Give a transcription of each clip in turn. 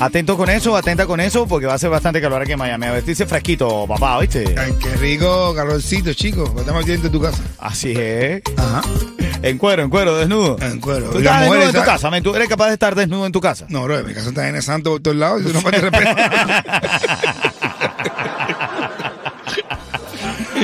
Atento con eso, atenta con eso, porque va a ser bastante calor aquí en Miami. A vestirse fresquito, papá, ¿viste? Ay, qué rico calorcito, chicos. Estamos aquí dentro de tu casa. Así es. Ajá. En cuero, en cuero, desnudo. En cuero. ¿Tú estás desnudo en tu casa? ¿Tú eres capaz de estar desnudo en tu casa? No, bro, mi casa está en el santo por todos lados. Eso no de respeto.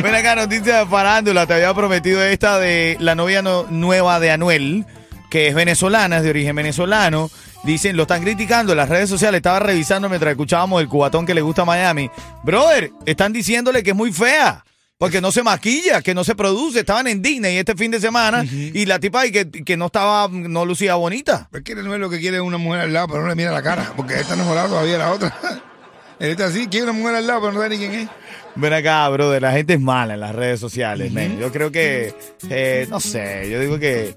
Ven acá, noticia de farándula. Te había prometido esta de la novia no- nueva de Anuel, que es venezolana, es de origen venezolano. Dicen, lo están criticando en las redes sociales. Estaba revisando mientras escuchábamos el cubatón que le gusta a Miami. Brother, están diciéndole que es muy fea. Porque no se maquilla, que no se produce. Estaban en Disney este fin de semana y la tipa y que, que no estaba, no lucía bonita. Es que él no es lo que quiere una mujer al lado, pero no le mira la cara. Porque esta enamorada todavía la otra. Él está así, quiere una mujer al lado, pero no sabe ni quién es. Ven acá, brother, la gente es mala en las redes sociales. Yo creo que, eh, no sé, yo digo que...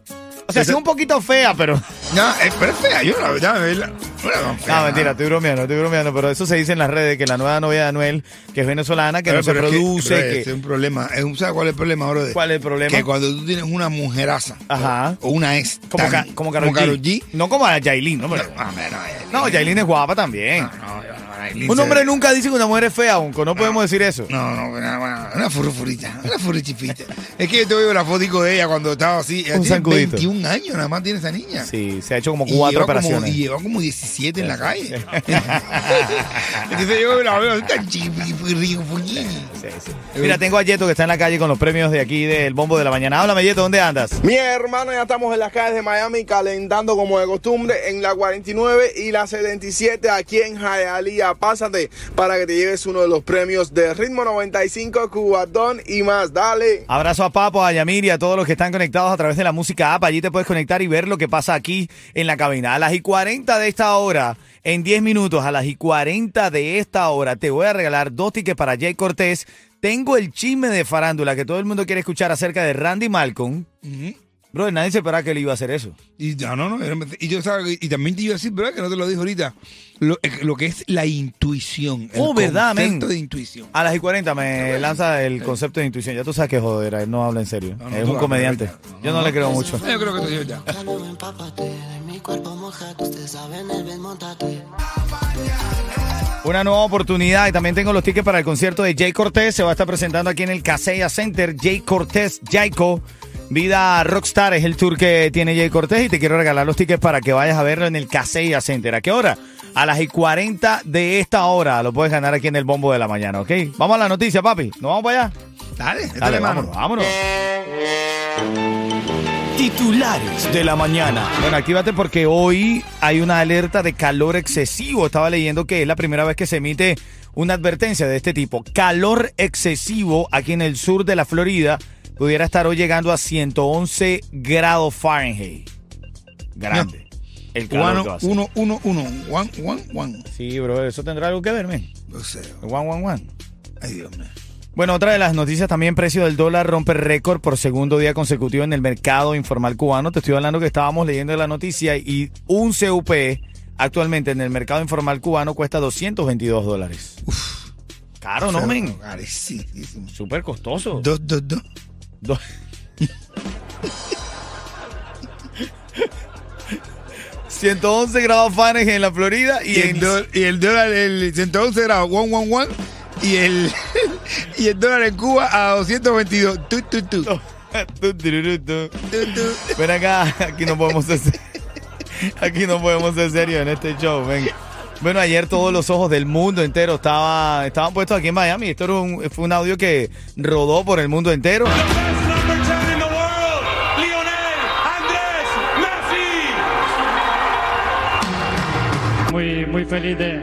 O sea, sí un poquito fea, pero... No, es, pero es fea. Yo la verdad, me la, no fea, mentira, estoy bromeando, estoy bromeando, pero eso se dice en las redes, que la nueva novia de Anuel, que es venezolana, que Pero- no se pero es que, produce, bro, que... Es un problema. Es ¿Sabes cuál es el problema, bro? ¿Cuál es el problema? Que cuando tú tienes una mujeraza Ajá. o una ex Como, tan- Ca- como Karol Karol G. No como a Yailin, no, pero- No, no, Yailin. No, Yailin es guapa también. No, no, Un hombre nunca dice que una mujer es fea, Unco, no podemos decir eso. No, no, una, una, una furrufurita, una furrichipita. es que yo te veo la fotico de ella cuando estaba así. Ella Un tiene zancudito. 21 años nada más tiene esa niña. Sí, se ha hecho como Y cuatro lleva como- operaciones. y lleva como 17 en la calle. Entonces yo la veo tan Sí, sí. Mira, tengo a Yeto que está en la calle con los premios de aquí del Bombo de la Mañana. Háblame, Yeto, ¿dónde andas? Mi hermano, ya estamos en las calles de Miami calentando como de costumbre en la 49 y la 77 aquí en Hialeah. Pásate para que te lleves uno de los premios de Ritmo 95, Cubatón y más. Dale. Abrazo a Papo, a Yamir y a todos los que están conectados a través de la música app. Allí te puedes conectar y ver lo que pasa aquí en la cabina. A las y 40 de esta hora, en 10 minutos, a las y 40 de esta hora, te voy a regalar dos tickets para Jay Cortés. Tengo el chisme de farándula que todo el mundo quiere escuchar acerca de Randy Malcolm. Bro, nadie se esperaba que él iba a hacer eso. Y no, no, no. Y yo sabes, y también te iba a decir, ¿verdad? Que no te lo dijo ahorita. Lo, eh, lo que es la intuición. El Oh, ¿verdad, men? concepto de intuición. A las y 40 me lanza el concepto de intuición. Ya tú sabes que joder, él no habla en serio. No, no, es un comediante. Yo no le creo mucho. Yo creo que esto es ya. Una nueva oportunidad y también tengo los tickets para el concierto de Jay Cortés. Se va a estar presentando aquí en el Casella Center. Jay Cortés, Jayco. Vida Rockstar es el tour que tiene Jay Cortés y te quiero regalar los tickets para que vayas a verlo en el Casella Center. ¿A qué hora? A las y 40 de esta hora. Lo puedes ganar aquí en el bombo de la mañana, ¿ok? Vamos a la noticia, papi. ¿Nos vamos para allá? Dale, échale Dale, vámonos, vámonos. Titulares de la mañana. Bueno, actívate porque hoy hay una alerta de calor excesivo. Estaba leyendo que es la primera vez que se emite una advertencia de este tipo. Calor excesivo aquí en el sur de la Florida pudiera estar hoy llegando a 111 grados Fahrenheit. Grande. El calor que va Uno, a hacer. uno, uno, uno. One, one, one. Sí, bro, eso tendrá algo que ver, men. No sé. One, one, one. Ay, Dios mío. Bueno, otra de las noticias también, precio del dólar rompe récord por segundo día consecutivo en el mercado informal cubano. Te estoy hablando que estábamos leyendo la noticia y un CUP actualmente en el mercado informal cubano cuesta 222 dólares. Caro, ¿no, men? Carísimo. Súper costoso. Dos, dos, dos. Do- ...111 grados Fahrenheit en la Florida y, Y el, en... do- y el dólar, el 111 grados, one, one, one. Y el, y el dólar en Cuba a 222. Tu, tu, tu. Tu, tu. Ven acá, aquí no podemos ser se- aquí no podemos ser serios en este show, ven. Bueno, ayer todos los ojos del mundo entero estaba, estaban puestos aquí en Miami. Esto era un- fue un audio que rodó por el mundo entero. Best number 10 in the world, Lionel Andrés Messi. muy, muy feliz de,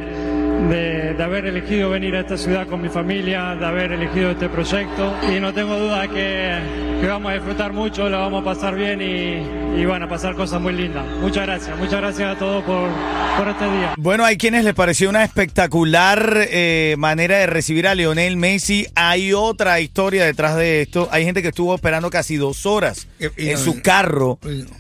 de de, de haber elegido venir a esta ciudad con mi familia, de haber elegido este proyecto y no tengo duda que, que vamos a disfrutar mucho, la vamos a pasar bien y, y van a pasar cosas muy lindas. Muchas gracias, muchas gracias a todos por, por este día. Bueno, hay quienes les pareció una espectacular eh, manera de recibir a Lionel Messi. Hay otra historia detrás de esto. Hay gente que estuvo esperando casi dos horas Y- y en su carro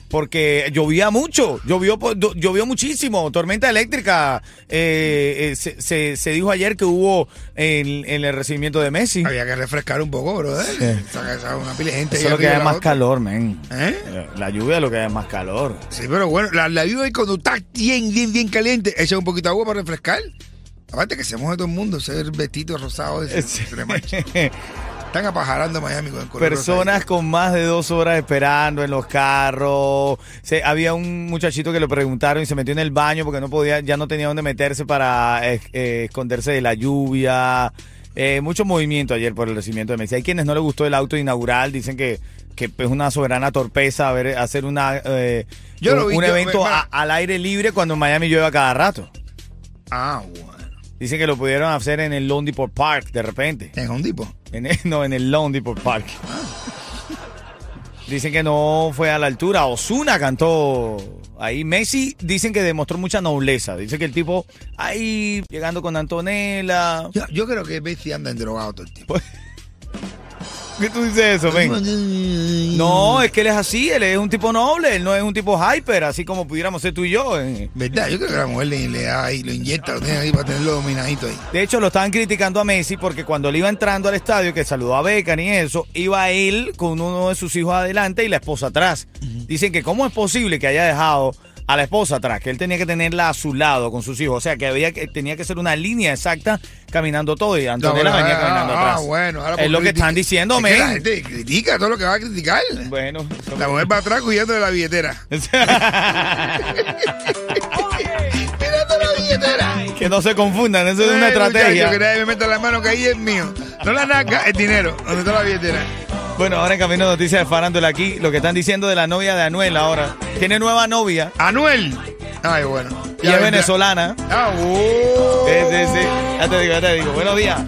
porque llovía mucho, llovió, llovió muchísimo, tormenta eléctrica. Eh, eh, se, se- se dijo ayer que hubo en, en el recibimiento de Messi. Había que refrescar un poco, brother. Saca esa- una pila de gente Eso es lo que la más otra. calor, men. ¿Eh? La lluvia es lo que da más calor. Sí, pero bueno, la, la lluvia cuando está bien, bien, bien caliente, echa un poquito de agua para refrescar. Aparte que se moja todo el mundo, ese vestido rosado ese, se le mancha. Están apajarando Miami con el color Personas con más de dos horas esperando en los carros. Se- había un muchachito que lo preguntaron y se metió en el baño porque no podía, ya no tenía dónde meterse para eh, eh, esconderse de la lluvia. Eh, mucho movimiento ayer por el recibimiento de Messi. Hay quienes no les gustó el auto inaugural, dicen que, que es una soberana torpeza haber, hacer una, eh, Yo un, lo vi, un yo- evento a- al aire libre cuando en Miami llueve a cada rato. Ah, bueno. Dicen que lo pudieron hacer en el Lone Depot Park de repente. En tipo. En el- no, en el Lone Depot Park. Dicen que no fue a la altura. Osuna cantó ahí. Messi dicen que demostró mucha nobleza. Dice que el tipo ahí llegando con Antonella. Yo, yo creo que Messi anda en drogado todo el tiempo. ¿Qué tú dices eso, ven? No, es que él es así. Él es un tipo noble. Él no es un tipo hyper, así como pudiéramos ser tú y yo. eh. ¿Verdad? Yo creo que la mujer le, le da ahí, lo inyecta, lo tiene ahí para tenerlo dominadito ahí. De hecho, lo estaban criticando a Messi porque cuando él iba entrando al estadio, que saludó a Beckham y eso, iba él con uno de sus hijos adelante y la esposa atrás. Dicen que cómo es posible que haya dejado a la esposa atrás, que él tenía que tenerla a su lado con sus hijos. O sea, que había que tenía que ser una línea exacta caminando todo y Antonella No, venía ah, caminando ah, atrás. bueno, ahora es lo que están diciendo, La gente critica todo lo que va a criticar. Bueno, La mujer va atrás cuidando de la billetera. Mirando la billetera. que no se confundan, eso es una Eh, muchacho, estrategia. que nadie me meta la mano que ahí es mío. No la naca, es dinero. ¿Dónde está la billetera? Bueno, ahora en camino noticias de farándula aquí, lo que están diciendo de la novia de Anuel ahora. Tiene nueva novia Anuel. Ay, bueno. y es venezolana. Ah, uh. Sí, sí, sí. Ya te digo, ya te digo. Buenos días.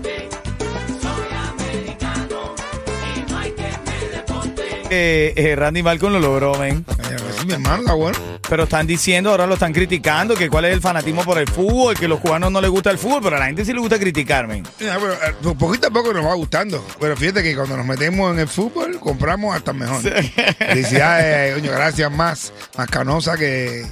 Eh, eh, Randy Malcolm lo logró, men. Ay, hermano, está bueno. Pero están diciendo, ahora lo están criticando, que cuál es el fanatismo por el fútbol, que los cubanos no les gusta el fútbol, pero a la gente sí le gusta criticar, men. Mira, pero, eh, poquito a poco nos va gustando. Pero fíjate que cuando nos metemos en el fútbol, compramos hasta mejor. Felicidades, coño, gracias más, más canosa que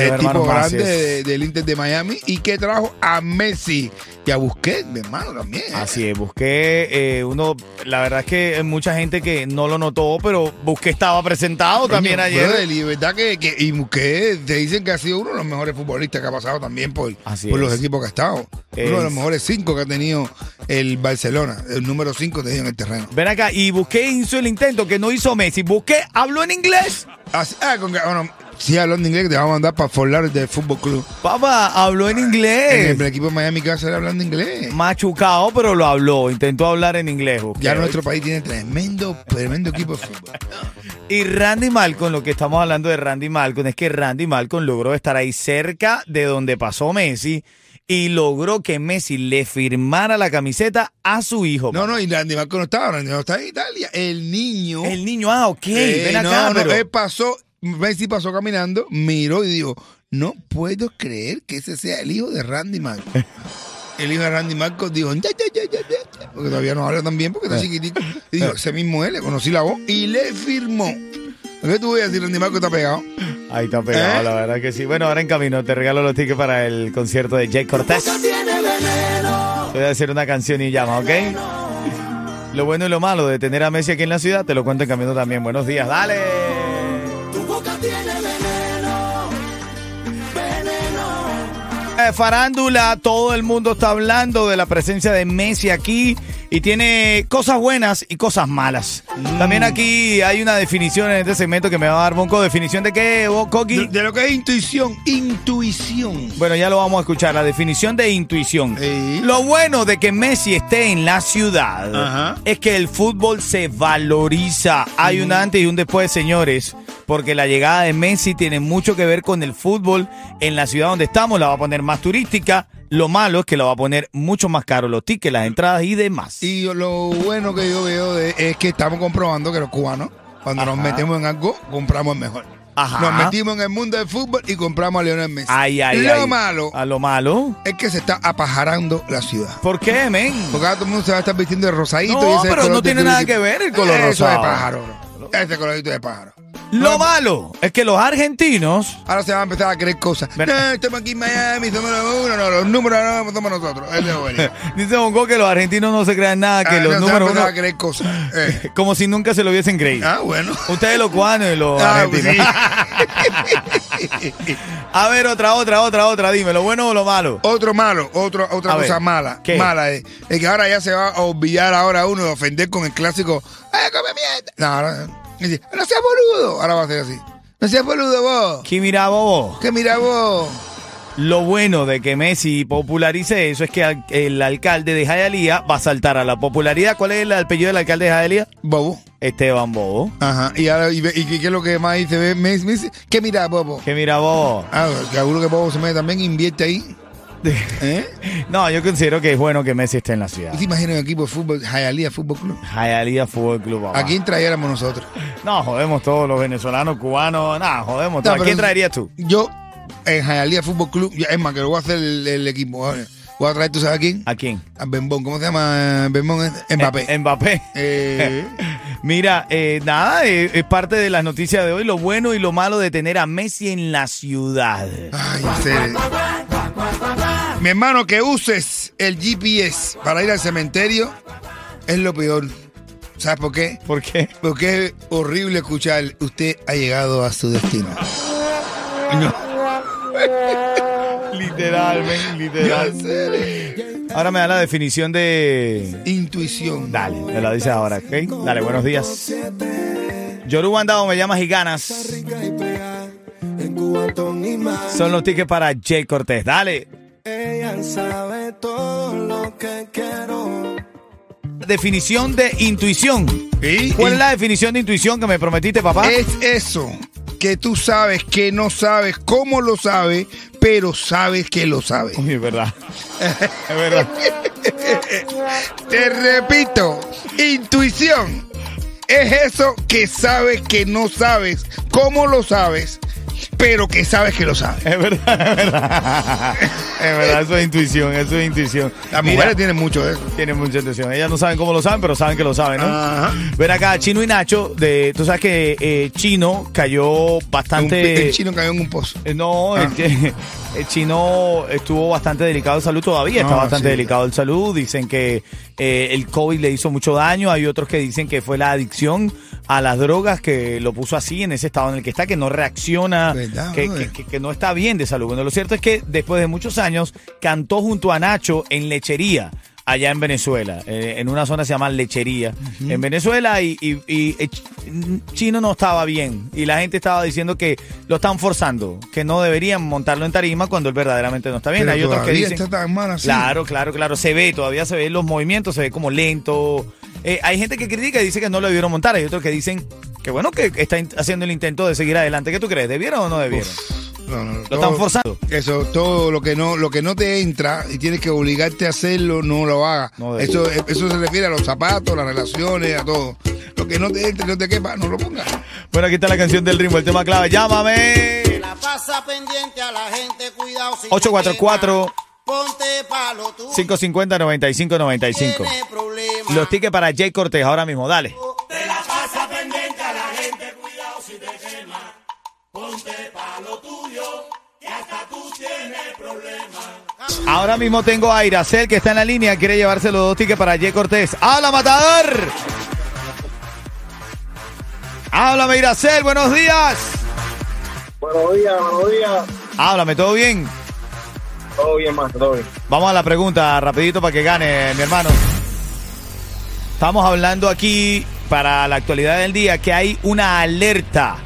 el tipo hermanos grande de- del Inter de Miami y que trajo a Messi y a Busquets, mi hermano, también. ¿eh? Así es, busqué eh, uno, la verdad es que hay mucha gente que no lo notó, pero busqué estaba presentado también ayer. brother, y verdad que, que y Busquets te dicen que ha sido uno de los mejores futbolistas que ha pasado también por, Así por los equipos que ha estado. Es- Uno de los mejores cinco que ha tenido el Barcelona, el número cinco te digo en el terreno. Ven acá, y busqué hizo el intento que no hizo Messi. Busqué habló en inglés. Así- ah, con, bueno, sí, hablando inglés, te vamos a mandar para Forlar del Fútbol Club. Papá, habló en En inglés. el, equipo de Miami que va a ser hablando inglés. Machucado, pero lo habló. Intentó hablar en inglés. Ya nuestro país tiene tremendo, tremendo equipo de fútbol. Y Randy Malcolm, lo que estamos hablando de Randy Malcolm es que Randy Malcolm logró estar ahí cerca de donde pasó Messi y logró que Messi le firmara la camiseta a su hijo. No, no, y Randy Marco no estaba, Randy Marco está en Italia. El niño. El niño, ah, ok, Eh, ven no, acá, no, pero- él pasó, Messi pasó caminando, miró y dijo, no puedo creer que ese sea el hijo de Randy Marco. El hijo de Randy Marco dijo, "Ya, ya, ya, ya, ya", porque todavía no habla tan bien porque está Eh. chiquitito. Y dijo, ese mismo él, le conocí la voz y le firmó. ¿Qué tú voy a decir? Randy Marco está pegado. Ahí está pegado, ¿Eh? la verdad que sí. Bueno, ahora en camino te regalo los tickets para el concierto de Jake Cortés. Te voy a decir una canción y llama, ¿ok? Lo bueno y lo malo de tener a Messi aquí en la ciudad, te lo cuento en camino también. Buenos días, dale. Eh, Farándula, todo el mundo está hablando de la presencia de Messi aquí y tiene cosas buenas y cosas malas. También aquí hay una definición en este segmento que me va a dar Bonco. ¿Definición de qué, Coqui? De, de lo que es intuición, intuición. Bueno, ya lo vamos a escuchar, la definición de intuición. Lo bueno de que Messi esté en la ciudad Ajá. es que el fútbol se valoriza. Hay un antes y un después, señores, porque la llegada de Messi tiene mucho que ver con el fútbol en la ciudad donde estamos. La va a poner más turística, Lo malo es que lo va a poner mucho más caro los tickets, las entradas y demás. Y lo bueno que yo veo de- es que estamos comprobando que los cubanos, cuando nos metemos en algo, compramos mejor. Ajá. Nos metimos en el mundo del fútbol y compramos a Lionel Messi. Ay, ay, lo ay. malo A lo malo. es que se está apajarando la ciudad. ¿Por qué, men? Porque ahora todo el mundo se va a estar vistiendo de rosadito. No, y ese pero no tiene nada que ver el color Eso rosado. es de pájaro, bro. Ese colorito de pájaro. Lo malo es que los argentinos Ahora se van a empezar a creer cosas. No, estamos aquí en Miami, somos los uno, no, los números no somos nosotros. Dice Bongo que los argentinos no se crean nada, que Ah, los no, se van a números empezar uno- a creer cosas. Eh. como si nunca se lo hubiesen creído. Ah, bueno. Ustedes los cubanos y los Ah, argentinos. A ver, otra, otra, otra, otra. Dime, ¿lo bueno o lo malo? Otro malo, otro, otra cosa mala. ¿qué? Mala es, es que ahora ya se va a olvidar ahora uno de ofender con el clásico. ¡Ay, come mierda! No, ahora, dice, no seas boludo. Ahora va a ser así. No seas boludo vos. ¿Qué mira bobo? Que mira vos. Lo bueno de que Messi popularice eso es que el alcalde de Hialeah va a saltar a la popularidad. ¿Cuál es el apellido del alcalde de Hialeah? Bobo. Esteban Bobo. Ajá. Y ahora, y, qué es lo que más dice? Ve, Me, me dice, ¿qué mira, Bobo? ¿Qué mira bobo? Ah, seguro que Bobo se mete también, invierte ahí. ¿Eh? No, yo considero que es bueno que Messi esté en la ciudad. ¿Tú te imaginas un equipo de fútbol, Hialeah Fútbol Club? Hialeah Fútbol Club. papá. ¿A quién trayéramos nosotros? No, jodemos todos los venezolanos, cubanos. Nada, jodemos todos. No, ¿A quién traerías tú? Yo, en Hialeah Fútbol Club, es más, que lo voy a hacer el, el equipo. Voy a traer, ¿tú sabes a quién? ¿A quién? A Bembón. ¿Cómo se llama Bembón? Mbappé. Eh, Mbappé. Eh, Mira, eh, nada, eh, es parte de las noticias de hoy, lo bueno y lo malo de tener a Messi en la ciudad. ay, en serio. Mi hermano, que uses el GPS para ir al cementerio es lo peor. ¿Sabes por qué? ¿Por qué? Porque es horrible escuchar, usted ha llegado a su destino. No. Literalmente, literal. Ahora me da la definición de... Intuición. Dale, me la dices ahora, ¿ok? Dale, buenos días. Yoruba Andado, me llamas y ganas. Son los tickets para Jay Cortés. Dale. Sabe todo lo que quiero. Definición de intuición. ¿Sí? ¿Cuál es la definición de intuición que me prometiste, papá? Es eso, que tú sabes que no sabes cómo lo sabes, pero sabes que lo sabes. Uy, es verdad. es verdad. Te repito, intuición es eso que sabes que no sabes cómo lo sabes, pero que sabes que lo sabes. Es verdad, es verdad. Es verdad, eso es intuición, eso es intuición. Las Mira, mujeres tienen mucho de eso. tienen mucha intuición. Ellas no saben cómo lo saben, pero saben que lo saben, ¿no? Ajá. Ven acá, Chino y Nacho, de, tú sabes que eh, Chino cayó Un bastante... pi- el chino cayó en un pozo. Eh, No, Ah. el, que- el chino estuvo bastante delicado de salud todavía, está Ah, bastante sí. delicado de salud. Dicen que eh, el COVID le hizo mucho daño. Hay otros que dicen que fue la adicción a las drogas que lo puso así en ese estado en el que está, que no reacciona, que- que no está bien de salud. Bueno, lo cierto es que después de muchos años cantó junto a Nacho en lechería. Allá en Venezuela, eh, en una zona que se llama Lechería, en Venezuela, y, y- y, eh, Ch- Chino no estaba bien. Y la gente estaba diciendo que lo están forzando, que no deberían montarlo en tarima cuando él verdaderamente no está bien. Pero Hay otros que dicen. está tan mal así. Claro, claro, claro. Se ve, todavía se ven los movimientos, se ve como lento. Eh, hay gente que critica y dice que no lo debieron montar. Hay otros que dicen que bueno, que está haciendo el intento de seguir adelante. ¿Qué tú crees? ¿Debieron o no debieron? No, no, Lo todo- están forzando. Eso, todo lo que no, lo que no te entra y tienes que obligarte a hacerlo, no lo hagas. No eso, eso se refiere a los zapatos, las relaciones, a todo. Lo que no te entre, no te quepa, no lo pongas. Bueno, aquí está la canción del ritmo, el tema clave. ¡Llámame! La pasa pendiente a la gente, cuidado. si 844 te quema, Ponte palo tú. 550-9595. Tiene problemas. Los tickets para Jay Cortés ahora mismo, dale. Ahora mismo tengo a Iracel que está en la línea, quiere llevarse los dos tickets para Jay Cortés. ¡Habla, matador! Háblame, Iracel, buenos días. Buenos días, buenos días. Háblame, ¿todo bien? Todo bien, más, todo bien. Vamos a la pregunta, rapidito para que gane, mi hermano. Estamos hablando aquí para la actualidad del día que hay una alerta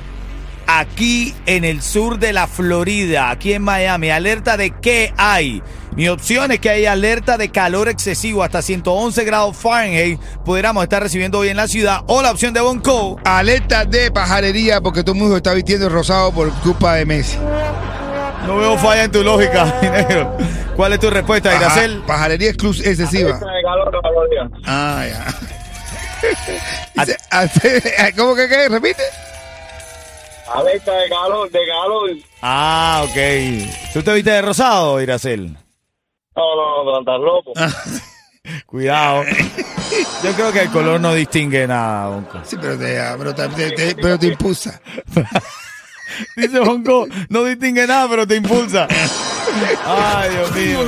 aquí en el sur de la Florida, aquí en Miami. ¿Alerta de qué hay? Mi opción es que hay alerta de calor excesivo hasta 111 grados Fahrenheit. Pudiéramos estar recibiendo hoy en la ciudad. O la opción de Bonco. Alerta de pajarería porque todo el mundo está vistiendo rosado por culpa de Messi. No veo falla en tu lógica, mi negro. ¿Cuál es tu respuesta, Paja- Iracel? pajarería excesiva. de calor. Ah, ya. ¿Cómo que qué? ¿Repite? Alerta de calor, de calor. Ah, ok. ¿Tú te viste de rosado, Iracel? No, no, no, estás loco. Cuidado. Yo creo que el color no distingue nada, Bonco. Sí, pero te, ah, pero te, te- te- pero te impulsa. Dice Bonco, no distingue nada, pero te impulsa. Ay, Dios mío.